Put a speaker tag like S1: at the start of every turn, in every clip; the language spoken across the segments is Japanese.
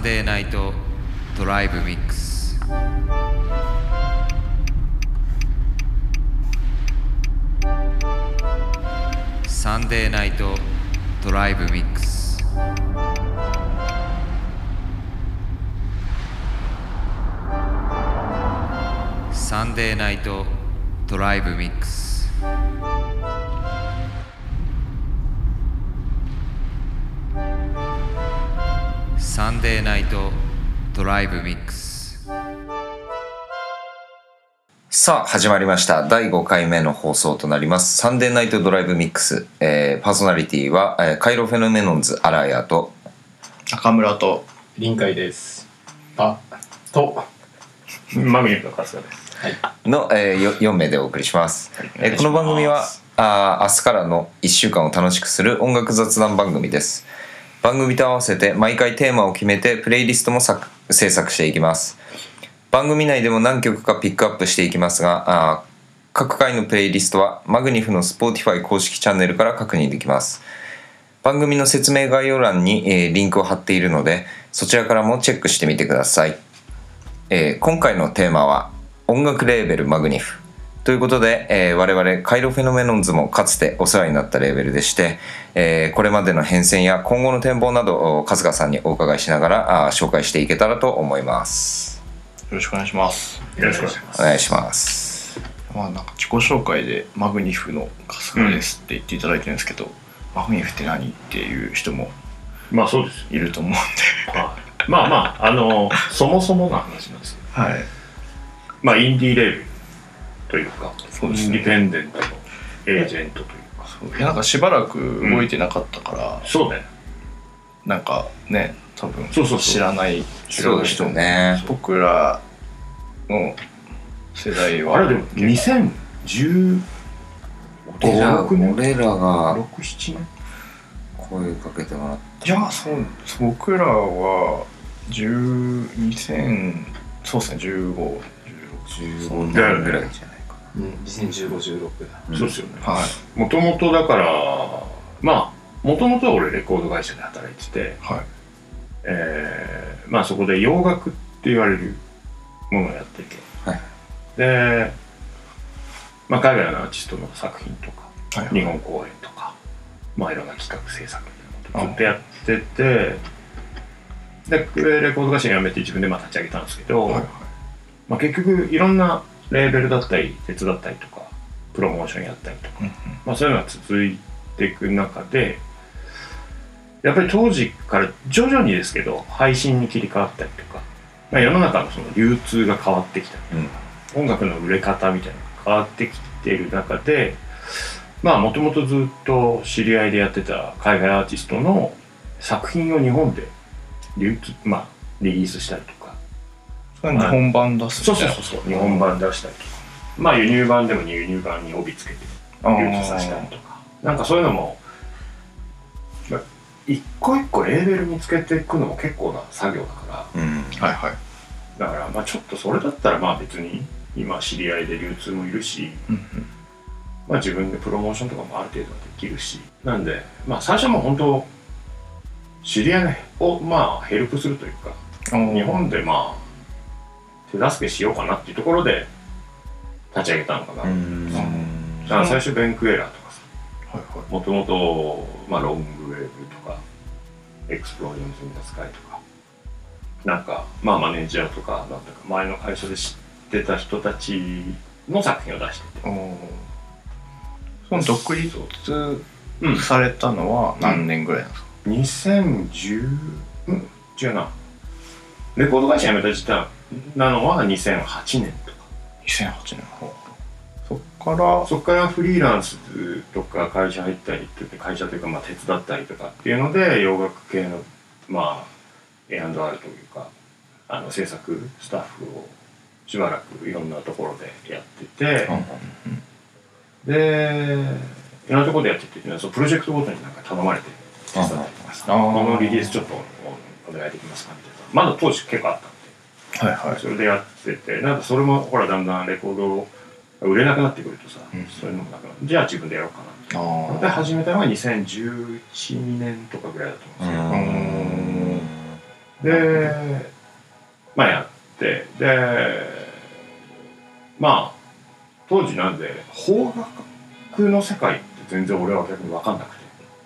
S1: Sunday Night Drive Mix Sunday Night Drive Mix Sunday Night Drive Mixンデーナイトドライブミックス。
S2: さあ始まりました。第5回目の放送となります。サンデーナイトドライブミックス、えーパーソナリティは、えーカイロフェノメノンズアラヤと。
S3: 中村と
S4: 臨海です。あ、と、マミルの春日です。はい。
S2: の、え4名でお送りします、えーこの番組はあー明日からの1週間を楽しくする音楽雑談番組です番組と合わせて毎回テーマを決めてプレイリストも作制作していきます。番組内でも何曲かピックアップしていきますが各回のプレイリストはマグニフの Spotify 公式チャンネルから確認できます。番組の説明概要欄に、えーリンクを貼っているのでそちらからもチェックしてみてください、えー今回のテーマは音楽レーベルマグニフ。ということで、えー我々カイロフェノメノンズもかつてお世話になったレーベルでして、えーこれまでの変遷や今後の展望などを春日さんにお伺いしながらあー紹介していけたらと思います。
S3: よろしくお願いします。
S4: よろしくお願いします。
S2: お願いします。
S3: まあなんか自己紹介でマグニフの春日ですって言っていただいてるんですけど、マグニフって何っていう人も
S4: まあそうです。
S3: いると思うんで。
S4: はいまあまあ、あの、そもそもの話なんです
S3: はい。
S4: まあインディーレーベルというか、
S3: そうですね。
S4: インディペンデントのエージェントというか、
S3: そう。いやなんかしばらく動いてなかったから、
S4: そうね。
S3: なんかね多分
S4: そうそうそう。
S3: 知らない
S2: そうですよね。
S3: 僕らの世代は
S4: あれでも2010
S2: 俺ら
S4: 16年
S2: 俺らが
S4: 6、7年？
S2: 声かけてもらって
S3: いやそう僕らは10 2000そうですね15
S2: 15年ぐらいじゃないか
S5: うん、2015、16だ。
S2: うん。
S4: そうですよね。
S3: はい。
S4: もともとだから、まあ、もともとは俺レコード会社で働いてて、
S3: はい。
S4: えーまあそこで洋楽って言われるものをやってて、
S2: はい。
S4: で、まあ、海外のアーティストの作品とか、
S3: はいはい。
S4: 日本公演とか、まあいろんな企画制作みたいなことずっとやってて、で、レコード会社辞めて自分でまあ立ち上げたんですけど、
S3: はいはい。
S4: まあ、結局いろんなレーベルだったり手伝ったりとかプロモーションやったりとか、
S3: うんうん。
S4: まあ、そういうのが続いていく中でやっぱり当時から徐々にですけど配信に切り替わったりとか、まあ、世の中のその流通が変わってきたりとか、音楽の売れ方みたいなのが変わってきている中でまあもともとずっと知り合いでやってた海外アーティストの作品を日本で流通まあリリースしたりとか
S3: 日本版出す
S4: そう
S3: みたいうな
S4: そそうそう。日本版出したりとか。まあ輸入版でも輸入版に帯つけて
S3: あ
S4: 流通させたりとか。なんかそういうのも、まあ、一個一個レーベル見つけていくのも結構な作業だから。
S2: うん。
S3: はいはい。
S4: だからまあちょっとそれだったらまあ別に今知り合いで流通もいるし、
S3: うんうん。
S4: まあ、自分でプロモーションとかもある程度はできるし。なんでまあ最初はもう本当知り合いをまあヘルプするというか日本でまあ手助けしようかなっていうところで立ち上げたのかな、
S2: うん。
S4: だから最初 Ben Kweller とかさ。もともとまあロングウェーブとか Explosions in the Sky とか。なんかまあマネージャーとかなんだか。前の会社で知ってた人たちの作品を出してて。
S3: その独立
S4: うん。
S3: されたのは何年ぐらいなんですか、
S4: 2010うん。違うなレコード会社辞めた時代なのは2008年とか。
S3: 2008年。そっから。
S4: そこからフリーランスとか会社入ったりって会社というかまあ手伝ったりとかっていうので洋楽系のまあ A&R というかあの制作スタッフをしばらくいろんなところでやってて、でいろんなところでやっててそのプロジェクトごとになんか頼まれて手伝ったりとか。さ
S3: あー。
S4: このリリースちょっとお願いできますかみたいなまだ当時結構あったんで。
S3: はいはい。
S4: それでやってて。なんかそれもほらだんだんレコード売れなくなってくるとさ、
S3: うん。
S4: そういうのもなくなじゃあ自分でやろうかな
S3: あ
S4: で始めたのが2011年とかぐらいだと思うんですよ、
S2: うん。
S4: でまあやって。でまあ当時なんで邦楽の世界って全然俺は逆に分かんなくて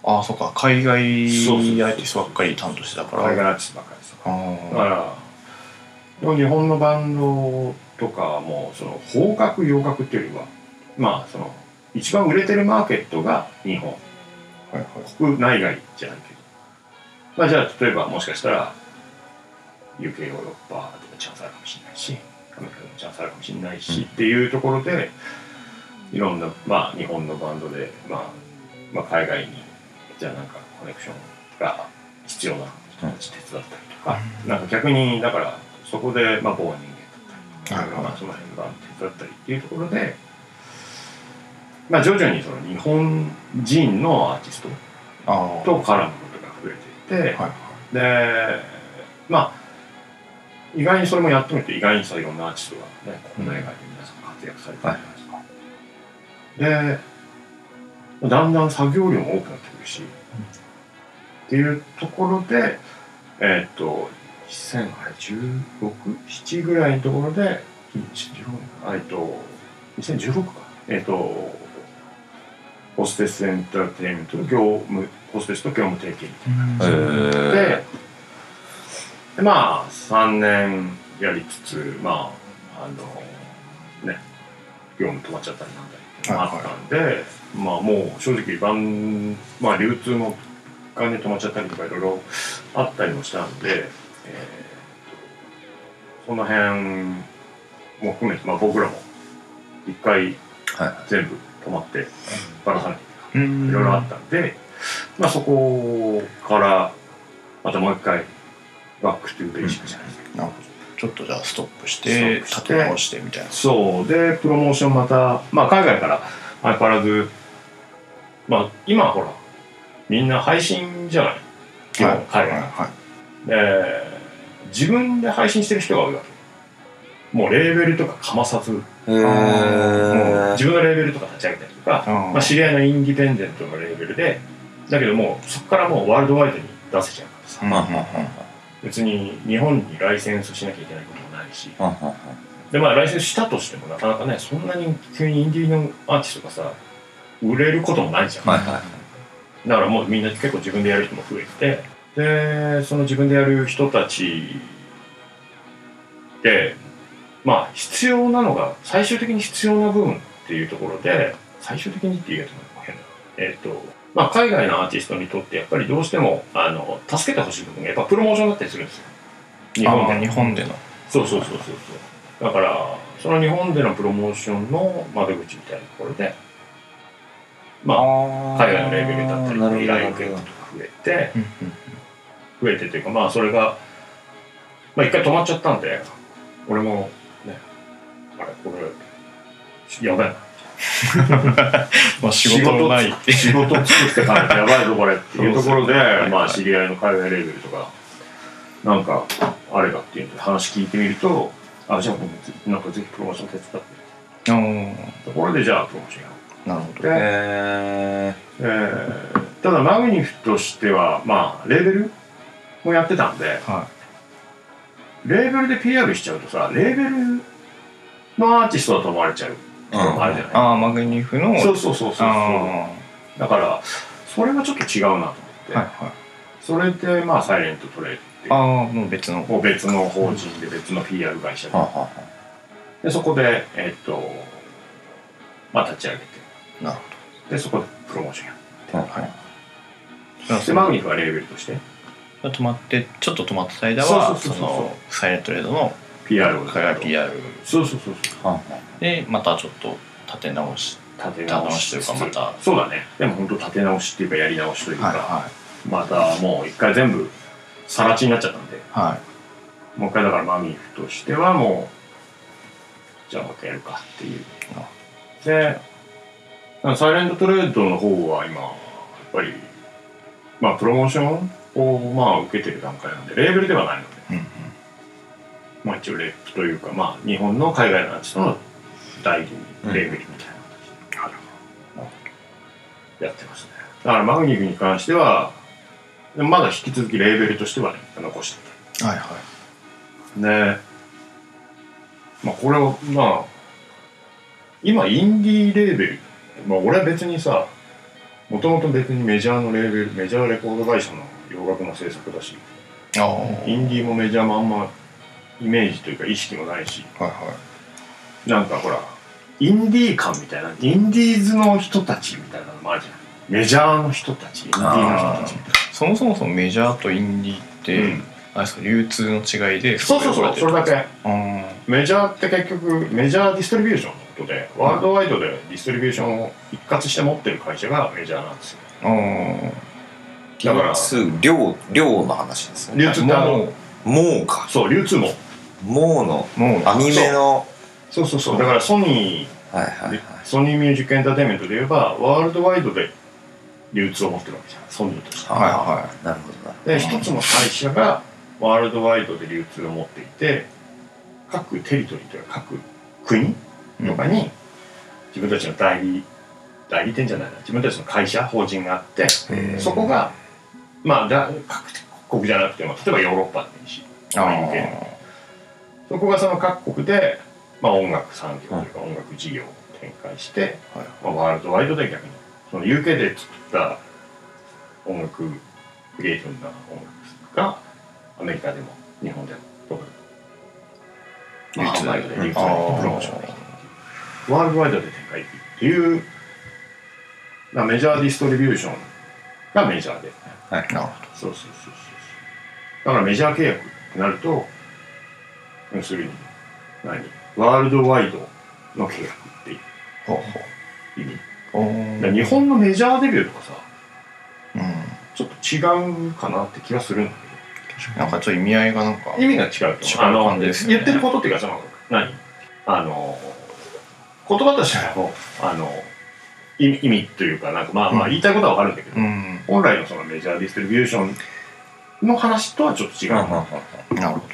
S3: ああそっか。海外アーティストばっかり担当してたから。
S4: 海外アーティストばっかりです
S3: あ
S4: だか
S3: ー。
S4: らでも日本のバンドとかもその邦楽洋楽っていうよりはまあその一番売れてるマーケットが日本。
S3: はいはい。
S4: 国内外じゃないけど。まあじゃあ例えばもしかしたら UK ヨーロッパとかチャンスあるかもしれないしアメリカでもチャンスあるかもしれないし、っていうところでいろんなまあ日本のバンドで、まあ、まあ海外にじゃあなんかコネクションが必要な人たち手伝ったりとか、なんか逆にだからそこでまあ某人間だったりとか、まあ、その辺のバンド手伝ったりっていうところでまあ徐々にその日本人のアーティストと絡むことが増えていって、
S3: はい
S4: でまあ意外にそれもやってみて意外にさいろんなアーティストがね国内外で皆さん活躍されてるじゃないですか、でだんだん作業量も多くなってくるし、っていうところでえーっと 2016?7 ぐらいのところで2015年えっと2016か。えーっとホステスエンターテインメントの業務ホステスと業務提携みたいな。
S2: へ
S4: ででまあ3年やりつつまああのね業務止まっちゃったりなんだりあったんで、まあもう正直版まあ流通も元年止まっちゃったりとかいろいろあったりもしたんで、えーとその辺も含めて、まあ、僕らも一回
S2: は
S4: 全部止まってばらさないい。ろいろあったんで、まあそこからまたもう一回 back to basic じゃないですか。
S3: なるほど。ちょっとじゃあストップしてス
S4: トップして
S3: 立て直してみたいな。
S4: そう。でプロモーションまたまあ海外から相変わらずまあ今ほらみんな配信じゃない？基本海外、
S3: はいはい。
S4: で自分で配信してる人が多いわけ。もうレーベルとかかまさず。自分のレーベルとか立ち上げたりとか、
S3: うん。
S4: まあ、知り合いのインディペンデントのレーベルでだけどもうそこからもうワールドワイドに出せちゃうからさ。別に日本にライセンスしなきゃいけないこともないし。でまあライセンスしたとしてもなかなかねそんなに急にインディーのアーティストがさ売れることもないじゃん、
S2: はいはい
S4: だからもうみんな結構自分でやる人も増えてでその自分でやる人たちでまあ必要なのが最終的に必要な部分っていうところで最終的にっていうやつも変なえっ、とまあ海外のアーティストにとってやっぱりどうしてもあの助けてほしい部分がやっぱプロモーションだったりするんですよ。日本で
S3: 日本での。
S4: そうそうそうそうそう。だからその日本でのプロモーションの窓口みたいなところでまあ海外のレベルだったり依頼を受とが増えて
S3: うん
S4: 増えてというかまあそれがまあ一回止まっちゃったんで俺もねあれこれやばいな。
S3: まあ仕事もないって。
S4: 仕事作ってかないとやばいぞこれっていうところでまあ知り合いの海外レベルとかなんかあれがっていうので話聞いてみるとあじゃあなんかぜひプロモーション手伝って。
S3: うん
S4: ところでじゃあプロモーションや
S3: なるほど。
S4: で
S2: へえ
S4: えー。ただマグニフとしてはまあレーベルもやってたんで
S3: は
S4: レーベルで PR しちゃうとさレーベルのアーティストだと思われちゃう。ところもあるじゃない、
S3: ああマグニフの
S4: そうそうそうそう。そう
S3: あ
S4: だからそれはちょっと違うなと思って、
S3: あはいはい。
S4: それでまあサイレントトレードっていう。
S3: ああもう別の。
S4: 別の法人で別の PR 会社で。でそこでえっとまあ立ち上げて
S3: なる
S4: でそこでプロモーションや
S2: はんはん
S3: ほど
S4: でマグニフはレーベルとして。
S3: 止まってちょっと止まってた間は
S4: そうそうそう
S3: そのサイレントレードの
S4: PR を
S3: PR
S4: そうそうそうそう。
S3: でまたちょっと立て直し
S4: 立て
S3: 直しというかまた。
S4: そうだね。でも本当立て直しっていうかやり直しとい。うか、
S3: は
S4: またもう一回全部さら地になっちゃったんで。
S3: いはい。
S4: もう一回だからマミフとしてはもうじゃあもう一回やるかっていう。でサイレントトレードの方は今やっぱりまあプロモーションをまあ受けてる段階なんでレーベルではないので
S3: うんうん。
S4: まあ一応レップというかまあ日本の海外のアーティストの代理レーベルみたいな形でやってますね。だからマグニフに関してはまだ引き続きレーベルとしてはね残してて
S3: はいは
S4: ねまあこれをまあ今インディーレーベルまあ俺は別にさもともと別にメジャーのレーベルメジャーレコード会社の洋楽の制作だしインディーもメジャーもあんまイメージというか意識もないし。
S3: は
S4: なんかほらインディー感みたいなインディーズの人たちみたいなのもあるじゃん。メジャーの人たちインディーの人たち
S3: そもそもそのメジャーとインディーって、
S4: うん。
S3: あれですか流通の違いで
S4: なそうそうそうそれだけ。メジャーって結局メジャーディストリビューションでワールドワイドでディストリビューションを一括して持ってる会社がメジャーなんですよ。
S3: あー
S4: だから
S2: 数量量の話ですね。
S4: 流通ってあの
S3: も
S2: もうか。
S4: そう流通も。
S2: もうの。
S3: うもう
S2: 網目の。
S4: そう。そうそうだからソニ
S2: はいはいはい。
S4: ーソニーミュージックエンターテインメントで言えばワールドワイドで流通を持ってるわけじゃん。ソニーとして。
S3: はいは
S2: なるほどな。
S4: で一つの会社がワールドワイドで流通を持っていて各テリトリーというか各国とかに自分たちの代理代理店じゃないな自分たちの会社法人があってそこがまあだ各国じゃなくても例えばヨーロッパでもいいしそこがその各国で、まあ、音楽産業というか音楽事業を展開して、
S3: はい
S4: まあ、ワールドワイドで逆にその UK で作った音楽クリエイティブな音楽がアメリカでも日本でもどこでも、まあ、
S3: 流通
S4: ワイドで流通でプロモーションできるワールドワイドで展開できるっていう、まあ、メジャーディストリビューションがメジャーで。
S2: はい。
S3: なるほ
S4: そうそうそうそう。だからメジャー契約ってなると要するに何？ワールドワイドの契約っていう
S3: どほう
S4: 意味。
S3: ほうおー。
S4: だから日本のメジャーデビューとかさ
S3: うん
S4: ちょっと違うかなって気がするんだ
S3: なんかちょっと意味合いがなんか
S4: けど意味が違うと
S3: 違う。
S4: あの
S3: 感じですよね
S4: 言ってることっていうかその何？あの言葉としてはもうあの意味というかなんかまあまあ
S3: うん。
S4: 言いたいことはわかるんだけど、
S3: うん。
S4: 本来のそのメジャーディストリビューションの話とはちょっと違う。の
S2: うんうんうん。
S3: なるほ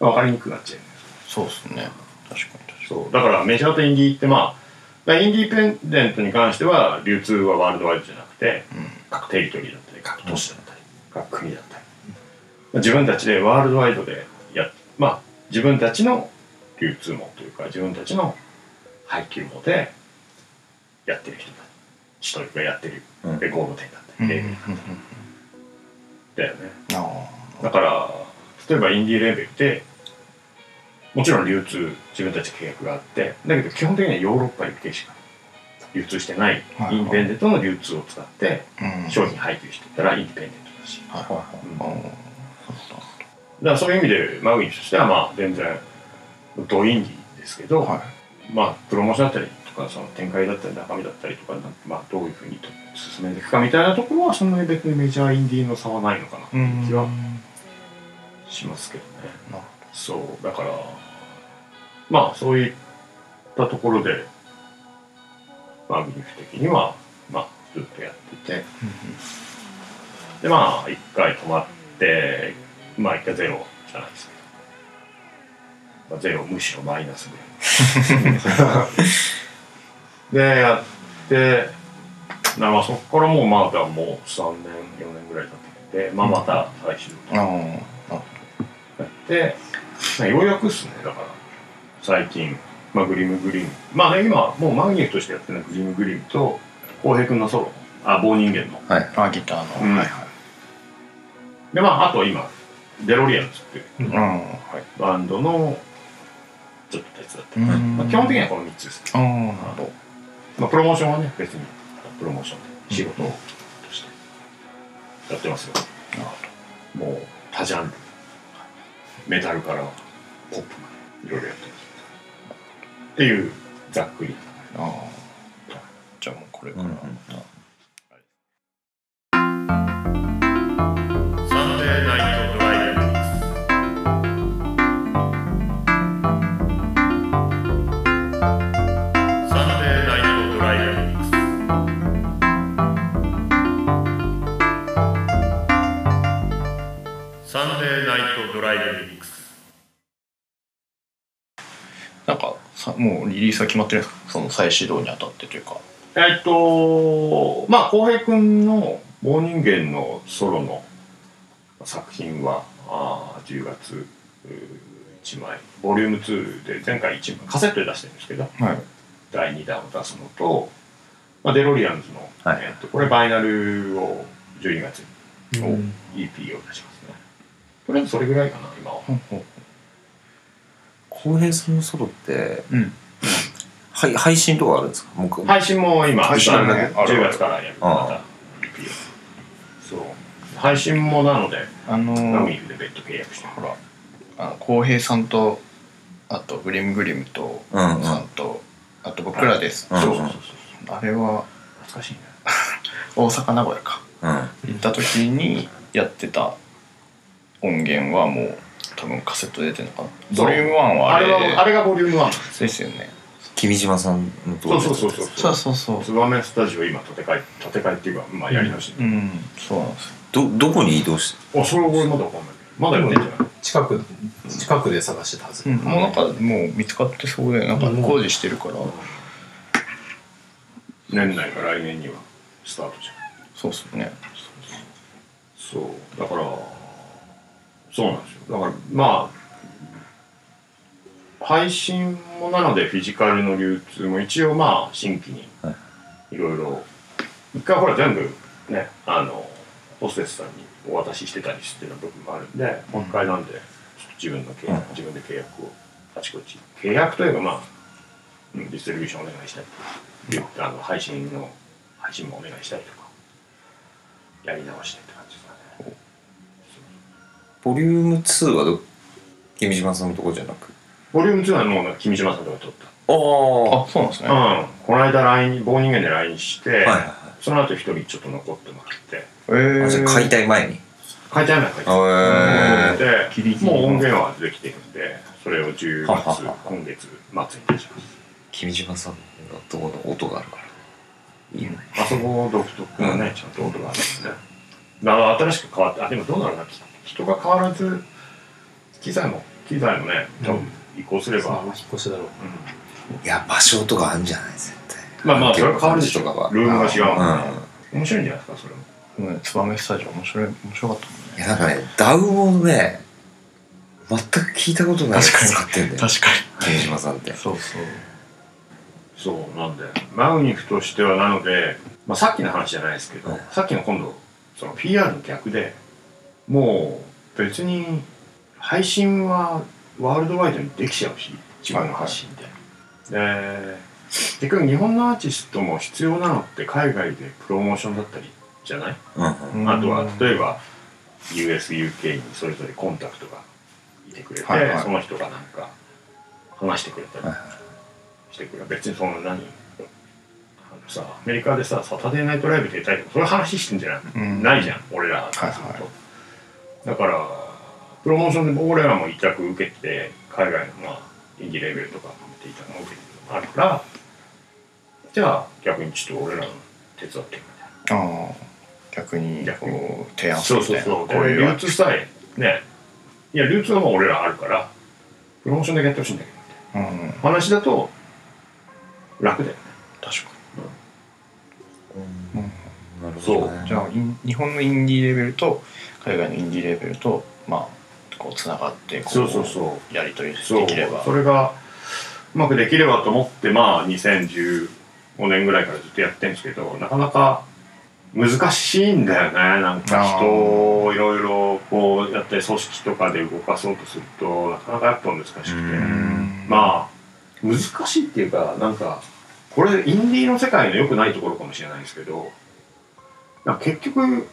S3: ど。
S4: 分かりにくくなっちゃうよね
S3: そうですね。確かに確か
S4: そう。だからメジャーとインディーってまあインディーペンデントに関しては流通はワールドワイドじゃなくて
S3: に
S4: 各テリトリーだったり各都市だったり。各国だったり。自分たちでワールドワイドでやまあ自分たちの流通網というか自分たちの配給網でやってる人たちというかやってる
S2: うん。
S4: レコード店だった
S3: うん。
S4: り、だよね。
S3: あ
S4: だから例えばインディーレーベルってもちろん流通自分たち契約があってだけど基本的にはヨーロッパに系しか流通してない
S3: はい
S4: インディペンデントの流通を使って商品配給していったらインディペンデントだし。
S3: はいはいはい。
S4: うん。
S3: あー
S4: だからそういう意味でマグニとしてはまあ全然ドインディーですけど、
S3: はい
S4: まあプロモーションだったりとかその展開だったり中身だったりとかまあどういうふうにと進めていくかみたいなところはそんなに別にメジャーインディーの差はないのかなっていう気はしますけどね。
S3: なる
S4: そうだからまあそういったところでマグニフ的にはまあずっとやっていてでまあ一回止まってまあ一回ゼロじゃないですけど、まあ、ゼロむしろマイナスぐらいで やってなまあそこからもうまだもう3年4年ぐらい経っててまあまた再始動
S3: あーなるほ
S4: やって、まあ、ようやくっすね。だから最近、まあ、グリムグリム。まあね今もうマグニフとしてやってるのはグリムグリムと浩平君のソロ。あ棒人間の。
S2: はい。
S3: どあギターの。
S4: うん。
S3: はいはい。
S4: でまああと今デロリアンズっていう
S3: うん。はい
S4: バンドのちょっと手伝ってる、
S3: うん。
S4: まあ、基本的にはこの3つですまあ、プロモーションはね別にプロモーションで仕事としてやってますよ、もう多ジャンルメタルからポップまでいろいろやってます。っていうざっくり。
S3: あー。じゃあもうこれから、
S2: うん
S4: サンデーナイトドライブミックス。
S3: なんかさもうリリースは決まってるんですか？その再始動にあたってというか。
S4: えっとまあ浩平君の「棒人間」のソロの作品はあ10月1枚。ボリューム2で前回1枚カセットで出してるんですけど。
S3: はい。
S4: 第2弾を出すのと、まあ、デロリアンズの、
S2: はい。
S4: えっとこれバイナルを12月に
S5: うん。
S4: EP を出します。ねとりあえずそれぐらいかな今は。
S2: 浩平さんのソロって、
S3: うん。
S2: はい、配信とかあるんですか？
S4: 配信も今
S3: 配信もね
S4: ある10
S3: ある
S4: 月からやる。そう。配信もなので
S3: あの
S4: ナミ
S3: ー
S4: フで別途契約してる。
S3: ほらあの浩平さんとあとグリムグリムと
S2: うんうん。
S3: さんとあと僕らです。
S2: うん
S4: そうそうそうそう。
S3: あれは
S4: 懐かしいね。
S3: 大阪名古屋か。
S2: うん。
S3: 行った時にやってた音源はもう多分カセット出てるのかな。
S4: そう。
S3: ボリューム1は
S4: あ
S3: あれ
S4: れはあれがボリューム1なんです
S3: よね。
S2: 君島さんのとこ
S4: そうそうそうそう。
S3: そうそうそう。
S4: ツバメスタジオ今建て替え建て替えっていうかまあやり直し、
S3: うん。そうなんですよ。
S2: どどこに移動して
S4: あそれ俺まだわかんない。まだやってんじゃない？
S5: 近く。近くで探してたはず、
S3: うん、もうなんかもう見つかってそうでなんか工事してるから、
S4: 年内か来年にはスタートじゃん。
S3: そうっすね。
S4: そう。だからそうなんですよ。だからまあ配信もなのでフィジカルの流通も一応まあ新規にい。ろいろ。一回ほら全部ねあのホステスさんにお渡ししてたりしてる部分もあるんで、もう一回なんで自分の契約、自分で契約をあちこち。契約というかまあうんディストリビューションお願いしたりとか、あの配信の配信もお願いしたりとかやり直してって感じです
S2: ボリューム2はど君島さんのところじゃなく？
S4: ボリューム2はもう君島さんとか撮っ
S2: ああ
S3: あそうなんですね、
S4: たうん。この間 LINE 棒人間で LINE して、
S2: はいはいはい。
S4: その後一人ちょっと残ってもらって。
S3: えー。
S2: あじゃあ解体前に。
S4: 書いてあるのは書いてあ
S2: あ
S4: る
S2: え
S3: ギリギリ。
S4: でもう音源はできてるんでそれを10月
S2: ははは。
S4: 今月末に出します。
S2: 君島さんのところの音があるから。いいよね。
S4: あそこ独特のね、ちゃんと音があるんで。すね。新しく変わって、あ、でもどうなるな、人が変わらず、機材も、機材もね、多分移行すれば、
S5: そのまま引っ越しだろう。
S2: いや場所とかあるんじゃない絶対。
S4: まあまあ、それは変わるでしょ。ルームが違うもんね。
S2: うん。
S4: 面白いんじゃないですか、それも。
S3: うん、ツバメスタジオ面白い面白かったもんね
S2: いやなんかねダウをね全く聞いたことないやつ使ってんだよ
S3: 確か
S2: 君島さんって。
S3: にそうそう。
S4: そう、なんで、マグニフとしてはなので、まあさっきの話じゃないですけど、
S2: はい
S4: さっきの今度、その PR の逆で、もう別に配信はワールドワイドにできちゃうし、自分の発信で。で、結局日本のアーティストも必要なのって海外でプロモーションだったりじゃない、
S2: うん
S4: あとは例えば USUK にそれぞれコンタクトがいてくれて、
S3: はいはい。
S4: その人がなんか話してくれたり
S2: はい
S4: してくれ別にその何あのさアメリカでさサタデーナイトライブ出たいとかそういう話してんじゃない,、
S3: うん。
S4: ないじゃん俺らからすると、
S3: はいは
S4: だからプロモーションで俺らも委託受けて海外のまあインディレーベルとか見て委託を受けてるのがあるからじゃあ逆にちょっと俺らの手伝ってみたいな。
S3: ああ逆に
S4: 逆に。
S3: こう提案す
S4: そう
S3: るみたいな。
S4: そうそう。
S3: こういう
S4: 流通さえ、ね。いや、流通はもう俺らあるから、プロモーションだけやってほしいんだけど、
S3: うん。
S4: 話だと楽だよね。
S3: 確か
S2: なるほどね。
S3: にじゃあ日本のインディーレベルと海外のインディーレベルとまあこうつながってこ
S4: そうそうそう。
S3: やり取りできれば。
S4: それがうまくできればと思って、まあ、2015年ぐらいからずっとやってるんですけど、なかなか難しいんだよね。なんか人をいろいろこうやって組織とかで動かそうとすると、なかなかやっぱ難しくて。
S2: うん。
S4: まあ難しいっていうかなんかこれインディーの世界の良くないところかもしれないですけど結局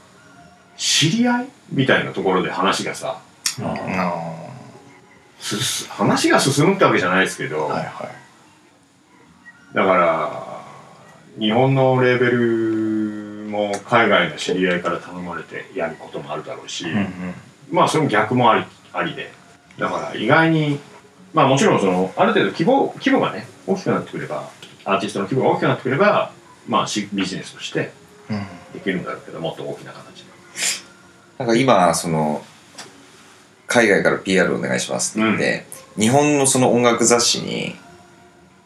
S4: 知り合いみたいなところで話がさ
S3: あ
S4: すす話が進むってわけじゃないですけど、
S3: あはいはい
S4: だから日本のレーベルも海外の知り合いから頼まれてやることもあるだろうし、
S3: うんうん。
S4: まあそれも逆もありありで。だから意外にまあもちろんそのある程度規模規模がね大きくなってくればアーティストの規模が大きくなってくればまあしビジネスとして
S3: うん。
S4: できるんだろうけどもっと大きな形で
S2: なんか今その海外から PR お願いしますって言って、日本のその音楽雑誌に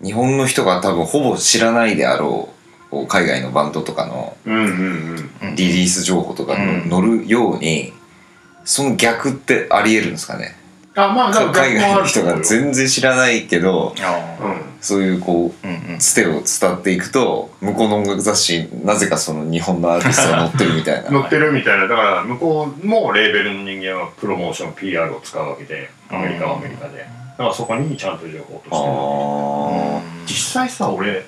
S2: 日本の人が多分ほぼ知らないであろう海外のバンドとかの
S4: うんうんうん。
S2: リリース情報とか載るようにその逆ってありえるんですかね？
S4: あまあ
S2: 海外の人が全然知らないけど
S3: あ
S4: うん。
S2: そういうこう
S3: うんうん。
S2: つてを伝っていくと向こうの音楽雑誌になぜかその日本のアーティストが載ってるみたいな。
S4: 乗ってるみたいな。だから向こうもレーベルの人間はプロモーション PR を使うわけでアメリカはアメリカで。だからそこにちゃんと情報として
S2: ああ
S4: 実際さ俺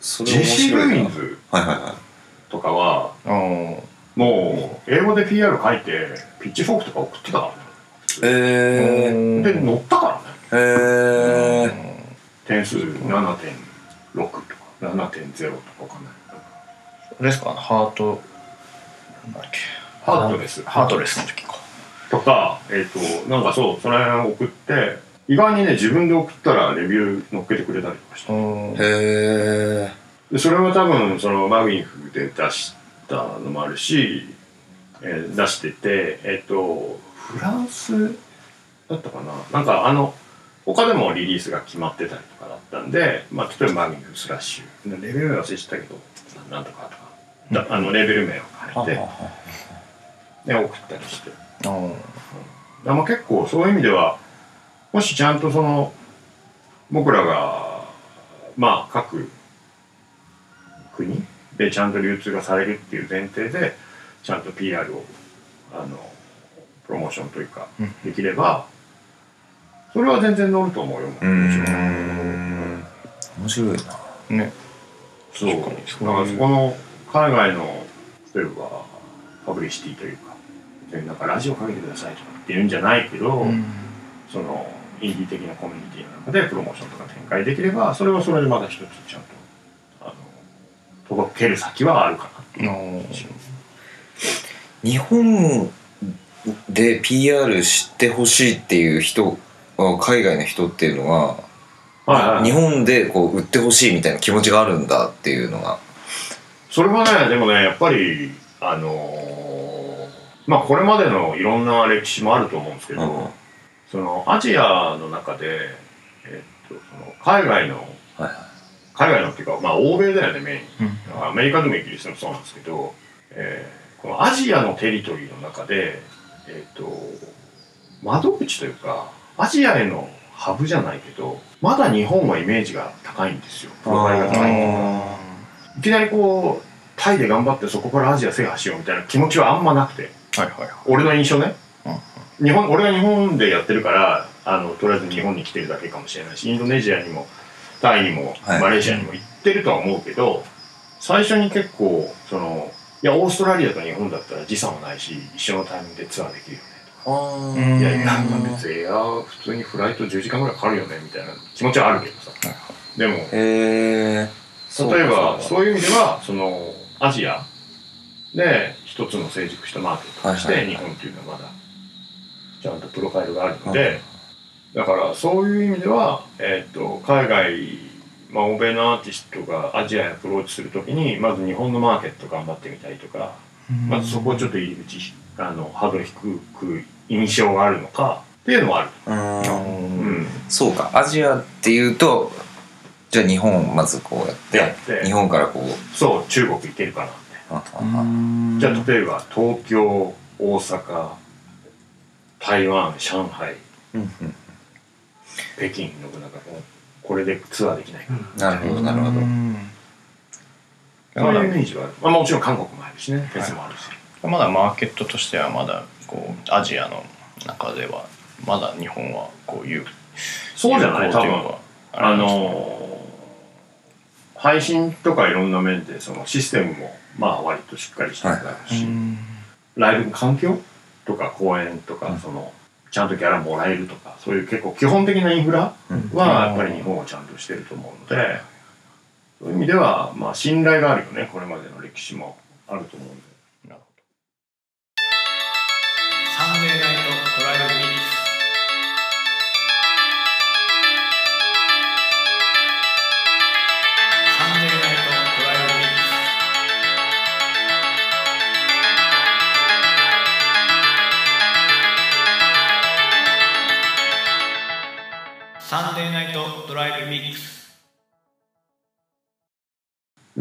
S2: それ面
S4: JC
S2: 白いな。
S4: ルインズ
S2: はいはいはい。
S4: とかは
S3: あー
S4: もう英語で PR 書いてピッチフォークとか送ってたからね
S2: えー、
S4: で乗ったからね。
S2: えー、
S4: 点数7.6とか7.0とかわかんない
S3: あれですか？ハート。なんだっけ？
S4: ハートレス。
S3: ハートレスの時か。
S4: とかえっ、となんかそうその辺送って意外にね自分で送ったらレビュー載っけてくれたりとかして。
S3: うん。
S2: へえ
S4: でそれは多分そのマグニフで出したのもあるし、えー出しててえっ、とフランスだったかな？なんかあの他でもリリースが決まってたりとかだったんで、まあ、例えばマグニフスラッシュ。レベル名忘れちゃったけどななんとかとか、だあのレベル名を書いてで送ったりして。
S3: あ
S4: まあ結構そういう意味ではもしちゃんとその僕らがまあ各国でちゃんと流通がされるっていう前提でちゃんと PR をあのプロモーションというか
S3: うん。
S4: できればそれは全然乗ると思うよも
S2: うーん。面白いな。
S3: ね。
S4: そう。だからそこの海外の例えばパブリシティというかでなんかラジオかけてくださいとかっていうんじゃないけど、
S3: うん。
S4: そのインディー的なコミュニティの中でプロモーションとか展開できればそれはそれでまた一つちゃんとあの届ける先はあるかなっていう。
S2: 日本で PR 知ってほしいっていう人あ海外の人っていうのは
S4: はいはい。
S2: 日本でこう売ってほしいみたいな気持ちがあるんだっていうのが。
S4: それはねでもねやっぱりあのーまあこれまでのいろんな歴史もあると思うんですけど、
S2: うん。
S4: そのアジアの中で、えっとその海外の
S2: はいはい。
S4: 海外のっていうかまあ欧米だよねメイン。
S3: うん。
S4: アメリカでもイギリスでもそうなんですけど、えーこのアジアのテリトリーの中で、えっと窓口というかアジアへのハブじゃないけどまだ日本はイメージが高いんですよ。プロファイルが高い
S2: あ
S4: いきなりこうタイで頑張ってそこからアジア制覇しようみたいな気持ちはあんまなくて。
S3: はいはいはい。
S4: 俺の印象ね、日本俺が日本でやってるからあのとりあえず日本に来てるだけかもしれないしインドネシアにもタイにも
S2: はい。
S4: マレーシアにも行ってるとは思うけど、最初に結構そのいやオーストラリアと日本だったら時差もないし一緒のタイミングでツアーできるよね。とか、いやいや別にエア普通にフライト10時間ぐらいかかるよねみたいな気持ちはあるけどさ、でも例えば
S2: そ
S4: そういう意味ではそのアジアで一つの成熟したマーケットとして日本っていうのはまだちゃんとプロファイルがあるの
S2: はい。
S4: でだからそういう意味では、えー、と海外、まあ、欧米のアーティストがアジアへアプローチするときにまず日本のマーケット頑張ってみたりとかまずそこをちょっと入り口あのハードル低く印象があるのかっていうのもある。
S2: うーん。
S4: うん。
S2: そうか。アジアっていうとじゃあ日本をまずこうやって
S4: やって。
S2: 日本からこう。
S4: そう中国行けるかな。って。じゃあ例えば東京大阪台湾上海
S2: うんうん。
S4: 北京のなんかこれでツアーできないかな、
S2: なるほどなるほど。
S4: そういうイメージはある、まあ、もちろん韓国もあるしね。フェスもあるし、
S3: まだマーケットとしてはまだこうアジアの中ではまだ日本はこういう
S4: そうじゃない多分。あのー配信とかいろんな面でそのシステムもまあ割としっかりしてるし、
S3: うん
S4: ライブの環境とか公演とか、そのちゃんとギャラもらえるとかそういう結構基本的なインフラ
S2: うん
S4: はやっぱり日本はちゃんとしてると思うので、そういう意味ではまあ信頼があるよねこれまでの歴史もあると思うんで。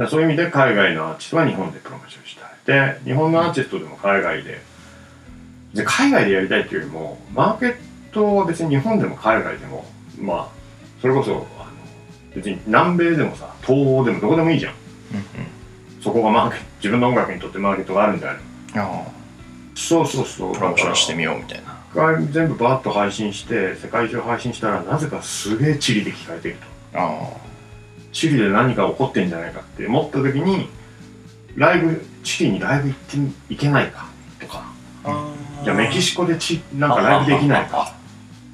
S4: そういう意味で海外のアーティストは日本でプロモーションしたい。で日本のアーティストでも海外でで海外でやりたいっていうよりもマーケットは別に日本でも海外でもまあそれこそあの別に南米でもさ東欧でもどこでもいいじゃん。そこがマーケット自分の音楽にとってマーケットがあるんじゃないの
S3: あ。
S4: そうそうそう。
S3: あプロモーションしてみようみたいな。
S4: が全部バーッと配信して世界中配信したらなぜかすげえチリで聞かれてると。
S3: あ
S4: チリで何か起こってんじゃないかって思った時にライブチリにライブ行って行けないかとか。じゃあメキシコでチなんかライブできないか。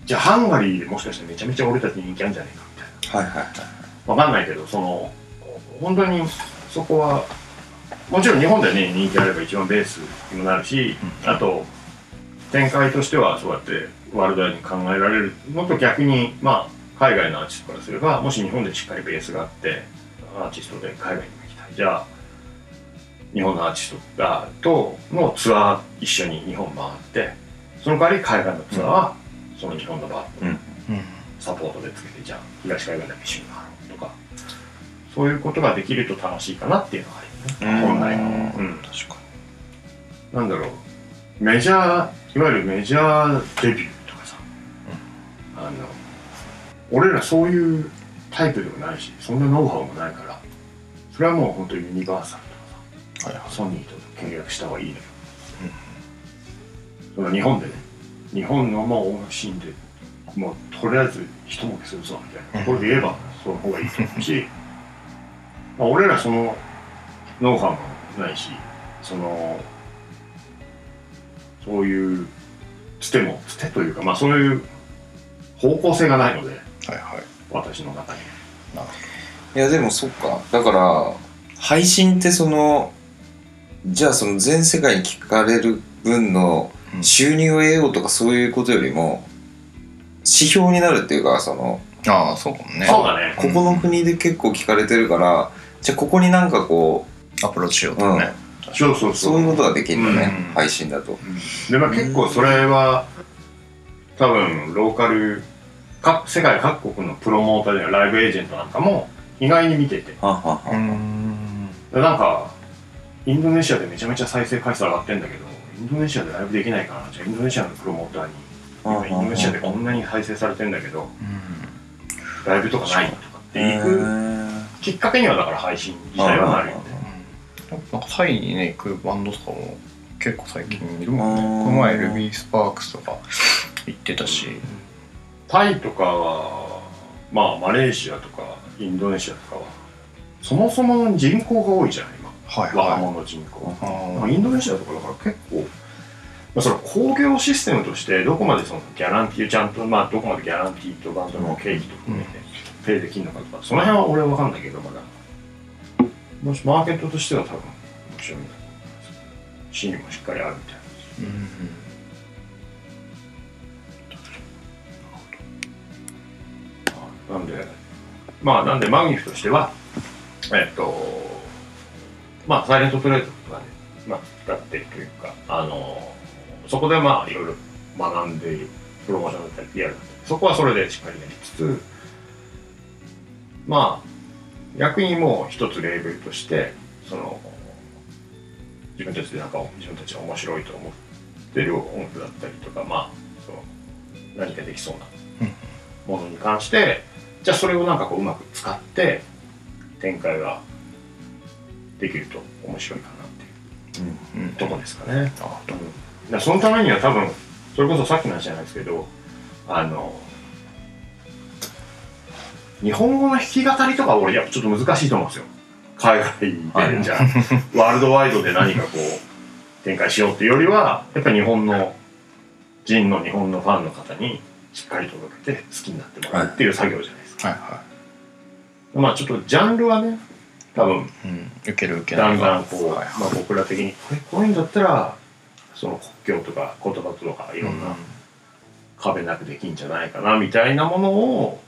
S4: じゃあハンガリーでもしかしてめちゃめちゃ俺たちに人気あるんじゃないかみたいな。
S2: はいはいはい
S4: わかんないけどその本当にそこはもちろん日本でね人気あれば一番ベースにもなるし、あと展開としてはそうやってワールドワイドに考えられるのと逆にまあ海外のアーティストからすればもし日本でしっかりベースがあってアーティストで海外にも行きたい。じゃあ日本のアーティストがとのツアー一緒に日本回ってその代わり海外のツアーはその日本のバー
S2: うん。
S3: うん。
S4: サポートでつけてじゃあ東海岸だけ一緒に回ろうとか。そういうことができると楽しいかなっていうのがあるよね。本来の、うん、
S3: 確か
S4: なんだろう。メジャーいわゆるメジャーデビューとかさ、あの俺らそういうタイプでもないしそんなノウハウもないからそれはもう本当にユニバーサルとかさ
S3: はいはい。
S4: ソニーと契約した方がいいのよ、その日本でね日本のまあ音楽シーンでもうとりあえず一儲けするぞみたいなところで言えばその方がいいと思うし まあ俺らそのノウハウもないしそのそういうつてもつてというかまあそういう方向性がないので
S3: はいはい。
S4: 私の中に。
S3: なる
S2: いやでもそっか。だから配信ってそのじゃあその全世界に聞かれる分の
S3: うん。
S2: 収入を得ようとかそういうことよりも指標になるっていうかその
S3: ああそうかもね。
S4: そうだね。
S2: ここの国で結構聞かれてるからじゃあここになんかこ
S3: アプローチしようとかね、
S4: そうそう
S2: う。そういうことができるんだね、
S3: うん。
S2: 配信だと。
S4: でまあ結構それは多分ローカルか世界各国のプロモーターでライブエージェントなんかも意外に見てて。
S2: ははは
S3: うん。
S4: でなんかインドネシアでめちゃめちゃ再生回数上がってんだけどインドネシアでライブできないかなじゃあインドネシアのプロモーターに今インドネシアでこんなに再生されてんだけどライブとかないとかって
S2: へ
S4: 行く
S2: ー。
S4: きっかけにはだから配信自体はなるよね。
S3: なんかタイにね行くバンドとかも結構最近いるもんね。
S2: うん。
S3: この前ルビースパークスとか行ってたし
S4: タイとかはまあマレーシアとかインドネシアとかはそもそも人口が多いじゃない今。
S3: はい
S4: 若
S3: はい。
S4: 者人口、
S3: あ
S4: まあ、インドネシアとかだから結構、まあ、その工業システムとしてどこまでそのギャランティーちゃんと、まあ、どこまでギャランティーとバンドの経費と含めてペイできるのかとかその辺は俺は分かんないけどまだ。もしマーケットとしては多分面白いんだ。と思いますシーンもしっかりあるみたいな。
S3: うん
S4: なんで、まあ、なんで、マグニフとしては、えっと、まあ、サイレントトレードとかね、まあ、使ってるというか、あの、そこでまあ、いろいろ学んでいる、プロモーションだったり、PR だったり、そこはそれでしっかりやりつつ、まあ、逆にもう一つレーベルとして、その、自分たちでなんか自分たちが面白いと思ってる音楽だったりとか、まあ、その何かできそうなものに関して、じゃあそれをなんかこううまく使って展開ができると面白いかなっていう
S3: うん
S4: とこですかね。
S3: あ
S4: そのためには多分それこそさっきの話じゃないですけどあの日本語の弾き語りとか俺やっぱちょっと難しいと思うんですよ。海外でじゃあ ワールドワイドで何かこう展開しようっていうよりはやっぱり日本の人の日本のファンの方にしっかり届けて好きになってもらうっていう作業じゃないですか。
S3: はいは
S4: まあちょっとジャンルはね多分
S3: い、うん、受ける受けな
S4: だ
S3: い。が
S4: んだんこう、
S3: はい
S4: まあ、僕ら的にこれこういうんだったらその国境とか言葉とかいろんな壁なくできんじゃないかなみたいなものを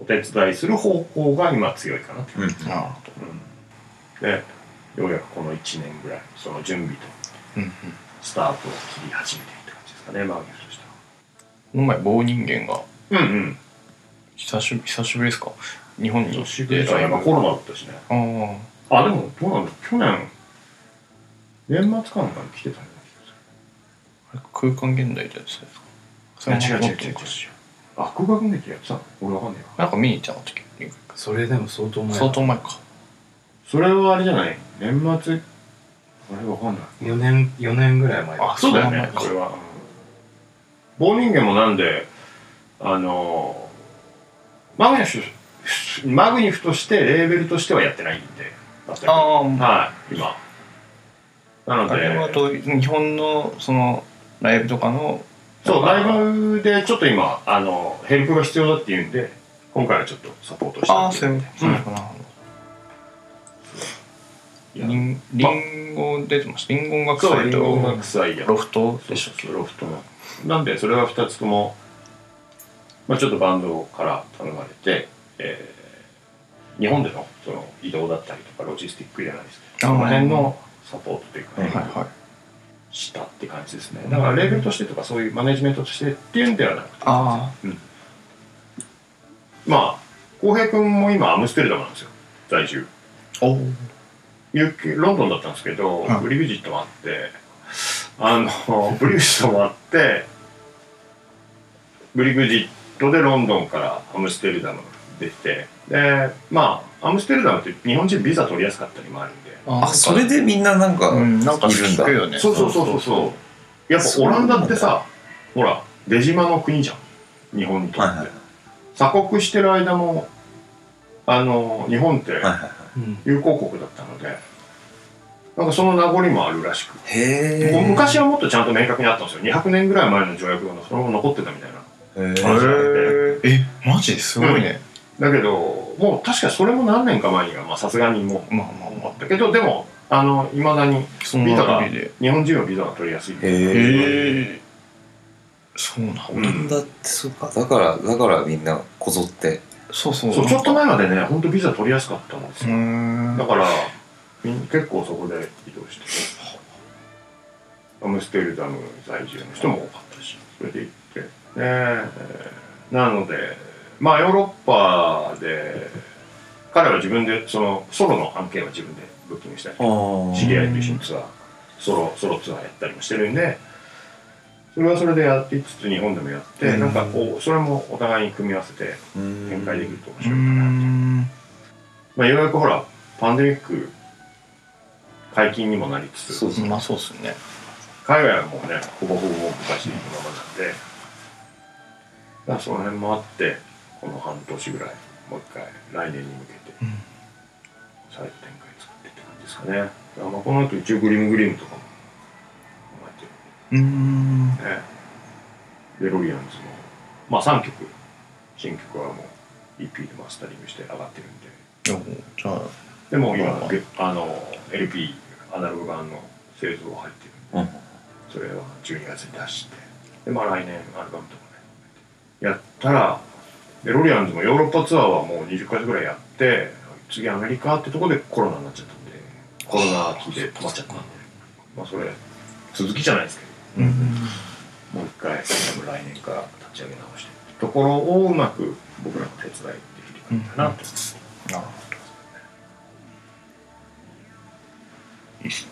S4: お手伝いする方向が今強いかなと、
S2: うん。
S4: うん。でようやくこの1年ぐらいその準備とスタートを切り始めてるって感じですかねマーケットとして
S3: この前棒人間が
S4: はうんうん
S3: 久しぶり久しぶりですか？日本に。
S4: 久し
S3: 来
S4: ぶりじゃない。
S3: てライブ
S4: まあコロナだったしね。
S3: ああ
S4: あでもどうなんだ去年年末かなんかに来てたような気がする。
S3: あれ空間現代ってやつですか？それも
S4: 違う違う違う違う。あ空間劇やってたの？俺わかんないわ
S3: なんか見に行ったの時
S5: それでも相当前。
S3: 相当前か。
S4: それはあれじゃない？年末？あれわかんない。
S5: 4年4年ぐらい前。
S3: あ
S4: そうだよね。
S3: そ
S4: それは。棒人間もなんであのマグニフマグニフとしてレーベルとしてはやってないんで。
S3: ああ
S4: はい今。なの
S3: あれは
S4: で
S3: と日本のそのライブとかの
S4: そうライブでちょっと今あのヘルプが必要だっていうんで今回はちょっとサポートした
S3: ああそういうことか。な
S4: いや
S3: リンリンゴ出てます？リンゴ音楽
S4: そう
S3: 祭
S4: リンゴ音
S3: と
S4: 楽祭や
S3: ロフトでしたっ
S4: うロフトの。なんでそれは2つとも、まあ、ちょっとバンドから頼まれて、えー日本でのその移動だったりとかロジスティックじゃないですけど
S3: あー。
S4: その辺のサポートというかね、
S3: けはいはい。
S4: したって感じですね。だからレーベルとしてとかそういうマネジメントとしてっていうんではなくて。
S3: あ
S4: まあ浩平君も今アムステルダムなんですよ。在住。
S3: あお
S4: ロンドンだったんですけど、
S3: はい
S4: ブリグジットもあってあのブリグジットもあってブリグジットでロンドンからアムステルダム出てでまあアムステルダムって日本人ビザ取りやすかったりもあるんで。
S2: あそれでみんななんか
S3: うんなんか
S2: いるんだ。
S4: そうそうそうそう。そうやっぱオランダってさほら出島の国じゃん。日本にとって、
S2: はいはい
S4: 鎖国してる間もあの日本って友好国だったのでなんかその名残もあるらしく。
S2: いへえ
S4: 昔はもっとちゃんと明確にあったんですよ。200年ぐらい前の条約がそのまま残ってたみたいな
S2: へ
S3: へええマジ？すごいね。
S4: だけどもう確かそれも何年か前にはまあさすがにもう
S3: まあまあまあ。
S4: だけどでもあのいまだに
S3: そん
S4: ビザが日本人はビザが取りやすい。
S2: へえ
S3: そうなんだ。
S2: オランダってそうか。だからだからみんなこぞって。
S3: そうそう。
S4: そうちょっと前までね本当ビザ取りやすかったんです
S3: う
S4: よ
S3: ー。ん
S4: だから結構そこで移動して。アムステルダム在住の人も多かったしそれで行って。でえーなのでまあヨーロッパで彼は自分でそのソロの案件は自分でブッキングしたり知り合いと一緒にツアーソロソロツアーやったりもしてるんでそれはそれでやっていつつ日本でもやって、
S2: うん。
S4: なんかこうそれもお互いに組み合わせて
S2: 展
S4: 展開できると面白いかなって。
S3: ん
S4: まあ、ようやくほらパンデミック解禁にもなりつつ。
S2: そうそう
S3: まあそうっすね。
S4: 海外はもうねほぼほぼ昔のままなんでだからその辺もあってこの半年ぐらいもう一回来年に向けて
S3: うん。
S4: 再度展開作ってって感じですかね。だからまあこの後一応グリムグリムとかも考えて
S3: うーん。
S4: るね。デロリアンズもまあ3曲。新曲はもう EP でマスタリングして上がってるんで。
S3: おじゃあ。
S4: でも今、
S3: まあ
S4: げあ。の LP アナログ版の製造入ってるんで、
S2: うん。
S4: それは12月に出して。でまあ来年アルバムとか。ねやったらデロリアンズもヨーロッパツアーはもう20回ぐらいやって次アメリカってとこでコロナになっちゃったんで。コロナ期で。止まっちゃったんで。まあそれ続きじゃないですけど。
S3: うん。
S4: もう一回多分来年から立ち上げ直して。ところをうまく僕らの手伝いできればいいかなと思って
S3: なるほどいいっすね